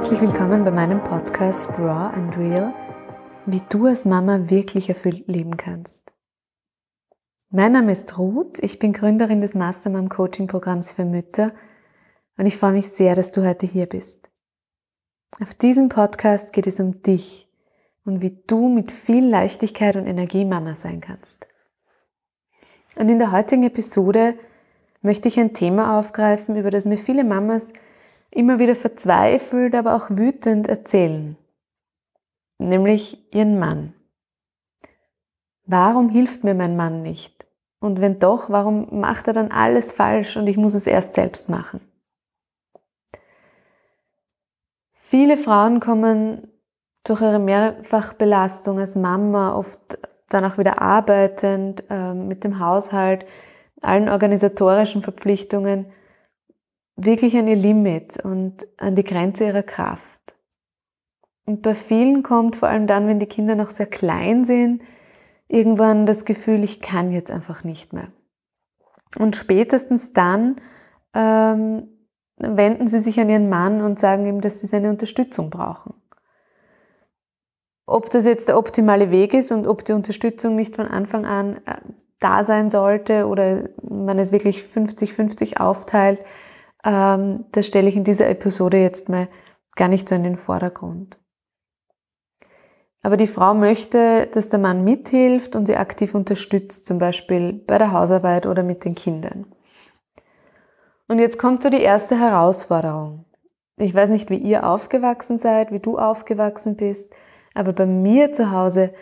herzlich willkommen bei meinem Podcast Raw and Real, wie du als Mama wirklich erfüllt leben kannst. Mein Name ist Ruth, ich bin Gründerin des Mastermom Coaching Programms für Mütter und ich freue mich sehr, dass du heute hier bist. Auf diesem Podcast geht es um dich und wie du mit viel Leichtigkeit und Energie Mama sein kannst. Und in der heutigen Episode möchte ich ein Thema aufgreifen, über das mir viele Mamas immer wieder verzweifelt, aber auch wütend erzählen. Nämlich ihren Mann. Warum hilft mir mein Mann nicht? Und wenn doch, warum macht er dann alles falsch und ich muss es erst selbst machen? Viele Frauen kommen durch ihre Mehrfachbelastung als Mama, oft dann auch wieder arbeitend, äh, mit dem Haushalt, allen organisatorischen Verpflichtungen, wirklich an ihr Limit und an die Grenze ihrer Kraft. Und bei vielen kommt vor allem dann, wenn die Kinder noch sehr klein sind, irgendwann das Gefühl, ich kann jetzt einfach nicht mehr. Und spätestens dann ähm, wenden sie sich an ihren Mann und sagen ihm, dass sie seine Unterstützung brauchen. Ob das jetzt der optimale Weg ist und ob die Unterstützung nicht von Anfang an äh, da sein sollte oder man es wirklich 50-50 aufteilt, ähm, das stelle ich in dieser Episode jetzt mal gar nicht so in den Vordergrund. Aber die Frau möchte, dass der Mann mithilft und sie aktiv unterstützt, zum Beispiel bei der Hausarbeit oder mit den Kindern. Und jetzt kommt so die erste Herausforderung. Ich weiß nicht, wie ihr aufgewachsen seid, wie du aufgewachsen bist, aber bei mir zu Hause,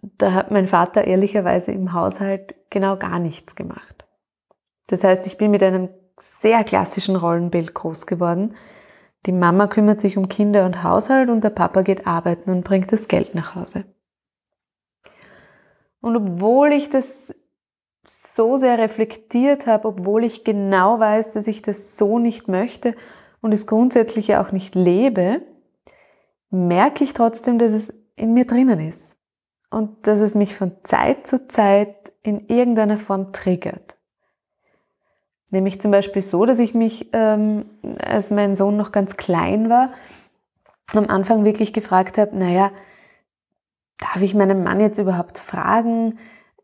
da hat mein Vater ehrlicherweise im Haushalt genau gar nichts gemacht. Das heißt, ich bin mit einem sehr klassischen Rollenbild groß geworden. Die Mama kümmert sich um Kinder und Haushalt und der Papa geht arbeiten und bringt das Geld nach Hause. Und obwohl ich das so sehr reflektiert habe, obwohl ich genau weiß, dass ich das so nicht möchte und es grundsätzlich ja auch nicht lebe, merke ich trotzdem, dass es in mir drinnen ist und dass es mich von Zeit zu Zeit in irgendeiner Form triggert. Nämlich zum Beispiel so, dass ich mich, ähm, als mein Sohn noch ganz klein war, am Anfang wirklich gefragt habe, naja, darf ich meinen Mann jetzt überhaupt fragen?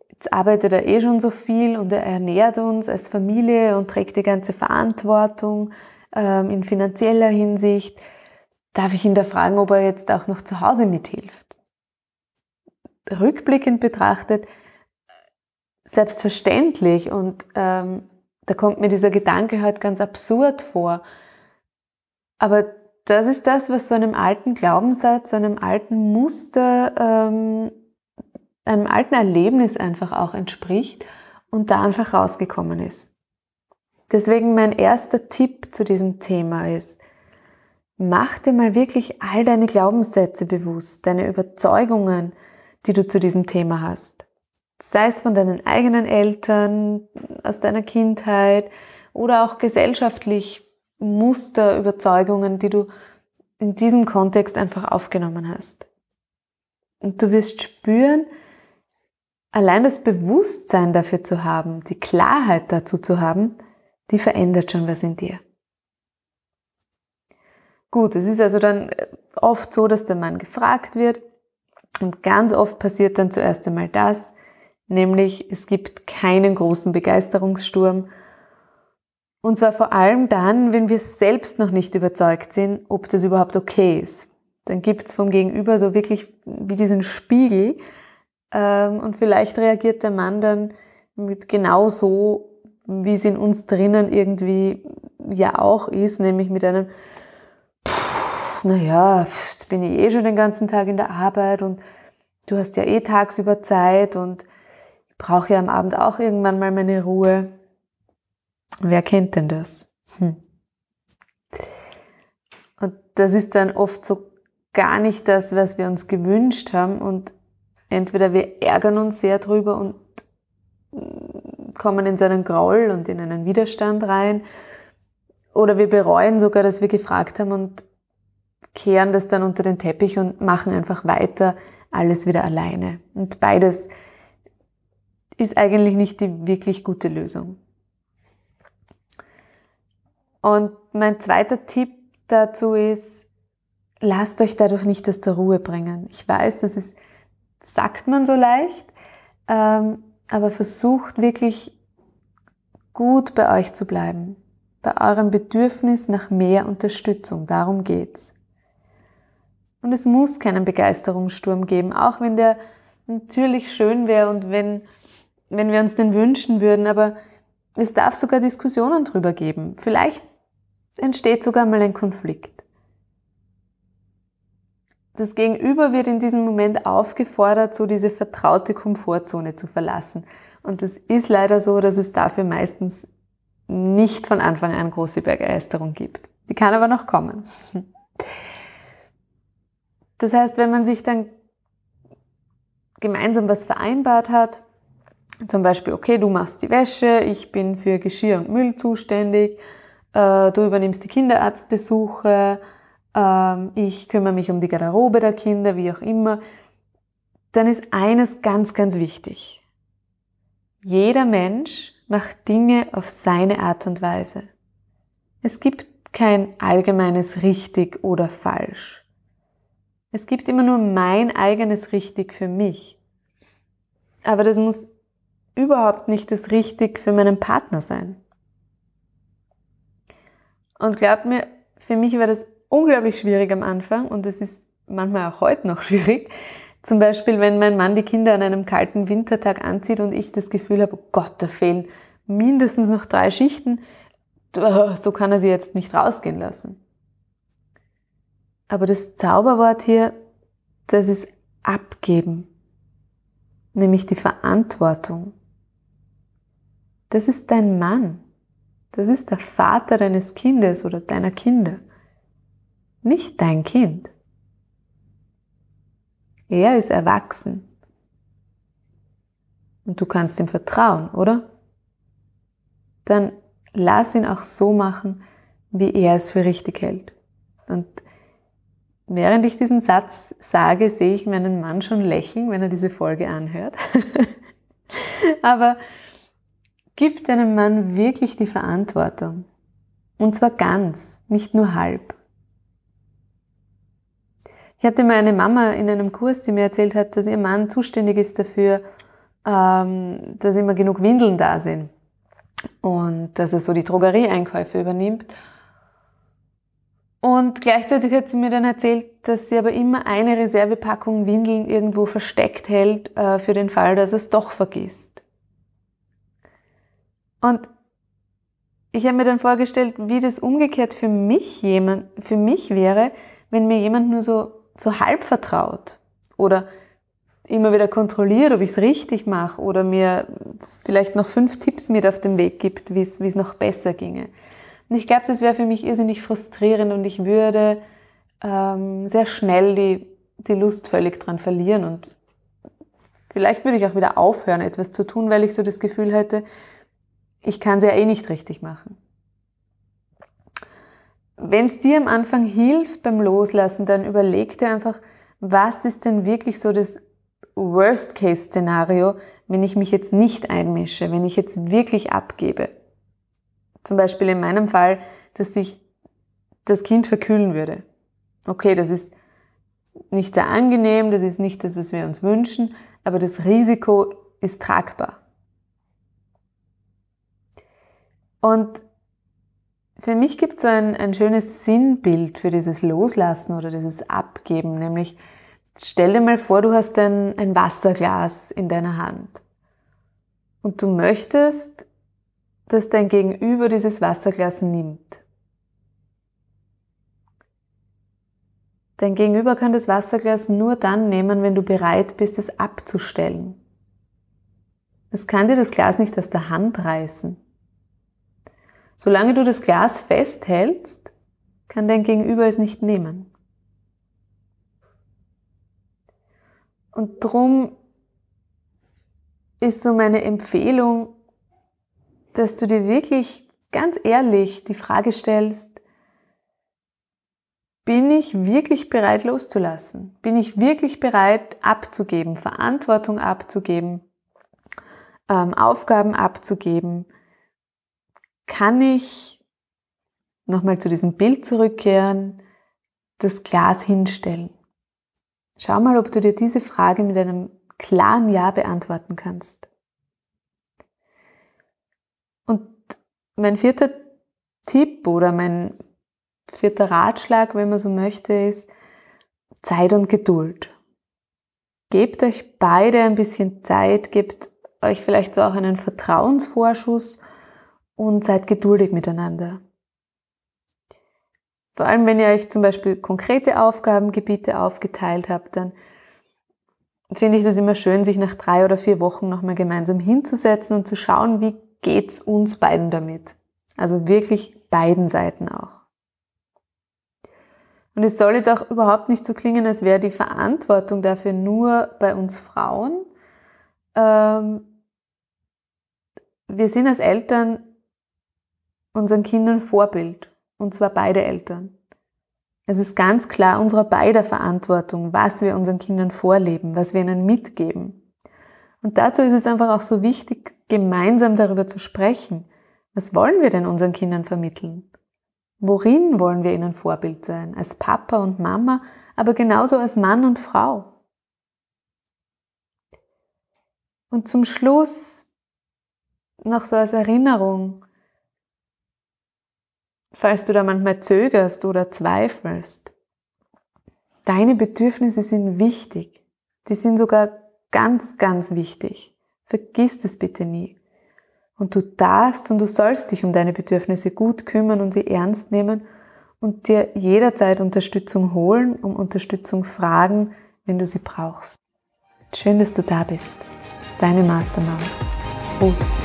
Jetzt arbeitet er eh schon so viel und er ernährt uns als Familie und trägt die ganze Verantwortung ähm, in finanzieller Hinsicht. Darf ich ihn da fragen, ob er jetzt auch noch zu Hause mithilft? Rückblickend betrachtet, selbstverständlich und ähm, da kommt mir dieser Gedanke halt ganz absurd vor. Aber das ist das, was so einem alten Glaubenssatz, so einem alten Muster, ähm, einem alten Erlebnis einfach auch entspricht und da einfach rausgekommen ist. Deswegen mein erster Tipp zu diesem Thema ist, mach dir mal wirklich all deine Glaubenssätze bewusst, deine Überzeugungen, die du zu diesem Thema hast sei es von deinen eigenen Eltern, aus deiner Kindheit oder auch gesellschaftlich Muster, Überzeugungen, die du in diesem Kontext einfach aufgenommen hast. Und du wirst spüren, allein das Bewusstsein dafür zu haben, die Klarheit dazu zu haben, die verändert schon was in dir. Gut, es ist also dann oft so, dass der Mann gefragt wird und ganz oft passiert dann zuerst einmal das, nämlich es gibt keinen großen Begeisterungssturm. Und zwar vor allem dann, wenn wir selbst noch nicht überzeugt sind, ob das überhaupt okay ist. Dann gibt's vom Gegenüber so wirklich wie diesen Spiegel ähm, und vielleicht reagiert der Mann dann mit genau so, wie es in uns drinnen irgendwie ja auch ist, nämlich mit einem, naja, jetzt bin ich eh schon den ganzen Tag in der Arbeit und du hast ja eh tagsüber Zeit und brauche ja am Abend auch irgendwann mal meine Ruhe. Wer kennt denn das? Hm. Und das ist dann oft so gar nicht das, was wir uns gewünscht haben. Und entweder wir ärgern uns sehr drüber und kommen in so einen Groll und in einen Widerstand rein. Oder wir bereuen sogar, dass wir gefragt haben und kehren das dann unter den Teppich und machen einfach weiter alles wieder alleine. Und beides ist eigentlich nicht die wirklich gute Lösung. Und mein zweiter Tipp dazu ist, lasst euch dadurch nicht aus der Ruhe bringen. Ich weiß, das ist, sagt man so leicht, ähm, aber versucht wirklich gut bei euch zu bleiben, bei eurem Bedürfnis nach mehr Unterstützung. Darum geht's. Und es muss keinen Begeisterungssturm geben, auch wenn der natürlich schön wäre und wenn, wenn wir uns den wünschen würden, aber es darf sogar Diskussionen drüber geben. Vielleicht entsteht sogar mal ein Konflikt. Das Gegenüber wird in diesem Moment aufgefordert, so diese vertraute Komfortzone zu verlassen. Und es ist leider so, dass es dafür meistens nicht von Anfang an große Begeisterung gibt. Die kann aber noch kommen. Das heißt, wenn man sich dann gemeinsam was vereinbart hat, zum Beispiel, okay, du machst die Wäsche, ich bin für Geschirr und Müll zuständig, äh, du übernimmst die Kinderarztbesuche, äh, ich kümmere mich um die Garderobe der Kinder, wie auch immer, dann ist eines ganz, ganz wichtig. Jeder Mensch macht Dinge auf seine Art und Weise. Es gibt kein allgemeines richtig oder falsch. Es gibt immer nur mein eigenes richtig für mich. Aber das muss überhaupt nicht das richtig für meinen Partner sein. Und glaubt mir, für mich war das unglaublich schwierig am Anfang und es ist manchmal auch heute noch schwierig. Zum Beispiel, wenn mein Mann die Kinder an einem kalten Wintertag anzieht und ich das Gefühl habe, oh Gott, da fehlen mindestens noch drei Schichten, so kann er sie jetzt nicht rausgehen lassen. Aber das Zauberwort hier, das ist abgeben, nämlich die Verantwortung. Das ist dein Mann. Das ist der Vater deines Kindes oder deiner Kinder. Nicht dein Kind. Er ist erwachsen. Und du kannst ihm vertrauen, oder? Dann lass ihn auch so machen, wie er es für richtig hält. Und während ich diesen Satz sage, sehe ich meinen Mann schon lächeln, wenn er diese Folge anhört. Aber Gib deinem Mann wirklich die Verantwortung. Und zwar ganz, nicht nur halb. Ich hatte mal eine Mama in einem Kurs, die mir erzählt hat, dass ihr Mann zuständig ist dafür, ähm, dass immer genug Windeln da sind. Und dass er so die Drogerieeinkäufe übernimmt. Und gleichzeitig hat sie mir dann erzählt, dass sie aber immer eine Reservepackung Windeln irgendwo versteckt hält, äh, für den Fall, dass er es doch vergisst. Und ich habe mir dann vorgestellt, wie das umgekehrt für mich jemand, für mich wäre, wenn mir jemand nur so, so halb vertraut oder immer wieder kontrolliert, ob ich es richtig mache oder mir vielleicht noch fünf Tipps mit auf den Weg gibt, wie es, noch besser ginge. Und ich glaube, das wäre für mich irrsinnig frustrierend und ich würde ähm, sehr schnell die, die Lust völlig dran verlieren und vielleicht würde ich auch wieder aufhören, etwas zu tun, weil ich so das Gefühl hätte, ich kann es ja eh nicht richtig machen. Wenn es dir am Anfang hilft beim Loslassen, dann überleg dir einfach, was ist denn wirklich so das Worst-Case-Szenario, wenn ich mich jetzt nicht einmische, wenn ich jetzt wirklich abgebe. Zum Beispiel in meinem Fall, dass sich das Kind verkühlen würde. Okay, das ist nicht sehr angenehm, das ist nicht das, was wir uns wünschen, aber das Risiko ist tragbar. Und für mich gibt es so ein, ein schönes Sinnbild für dieses Loslassen oder dieses Abgeben, nämlich stell dir mal vor, du hast ein, ein Wasserglas in deiner Hand und du möchtest, dass dein Gegenüber dieses Wasserglas nimmt. Dein Gegenüber kann das Wasserglas nur dann nehmen, wenn du bereit bist, es abzustellen. Es kann dir das Glas nicht aus der Hand reißen. Solange du das Glas festhältst, kann dein Gegenüber es nicht nehmen. Und drum ist so meine Empfehlung, dass du dir wirklich ganz ehrlich die Frage stellst, bin ich wirklich bereit loszulassen? Bin ich wirklich bereit abzugeben, Verantwortung abzugeben, ähm, Aufgaben abzugeben? Kann ich nochmal zu diesem Bild zurückkehren, das Glas hinstellen. Schau mal, ob du dir diese Frage mit einem klaren Ja beantworten kannst. Und mein vierter Tipp oder mein vierter Ratschlag, wenn man so möchte, ist Zeit und Geduld. Gebt euch beide ein bisschen Zeit, gebt euch vielleicht so auch einen Vertrauensvorschuss und seid geduldig miteinander. Vor allem, wenn ihr euch zum Beispiel konkrete Aufgabengebiete aufgeteilt habt, dann finde ich das immer schön, sich nach drei oder vier Wochen nochmal gemeinsam hinzusetzen und zu schauen, wie geht's uns beiden damit. Also wirklich beiden Seiten auch. Und es soll jetzt auch überhaupt nicht so klingen, als wäre die Verantwortung dafür nur bei uns Frauen. Ähm, wir sind als Eltern unseren Kindern Vorbild. Und zwar beide Eltern. Es ist ganz klar unserer beider Verantwortung, was wir unseren Kindern vorleben, was wir ihnen mitgeben. Und dazu ist es einfach auch so wichtig, gemeinsam darüber zu sprechen. Was wollen wir denn unseren Kindern vermitteln? Worin wollen wir ihnen Vorbild sein? Als Papa und Mama, aber genauso als Mann und Frau. Und zum Schluss noch so als Erinnerung, falls du da manchmal zögerst oder zweifelst. Deine Bedürfnisse sind wichtig. Die sind sogar ganz, ganz wichtig. Vergiss das bitte nie. Und du darfst und du sollst dich um deine Bedürfnisse gut kümmern und sie ernst nehmen und dir jederzeit Unterstützung holen, um Unterstützung fragen, wenn du sie brauchst. Schön, dass du da bist. Deine Mastermama. Ruth.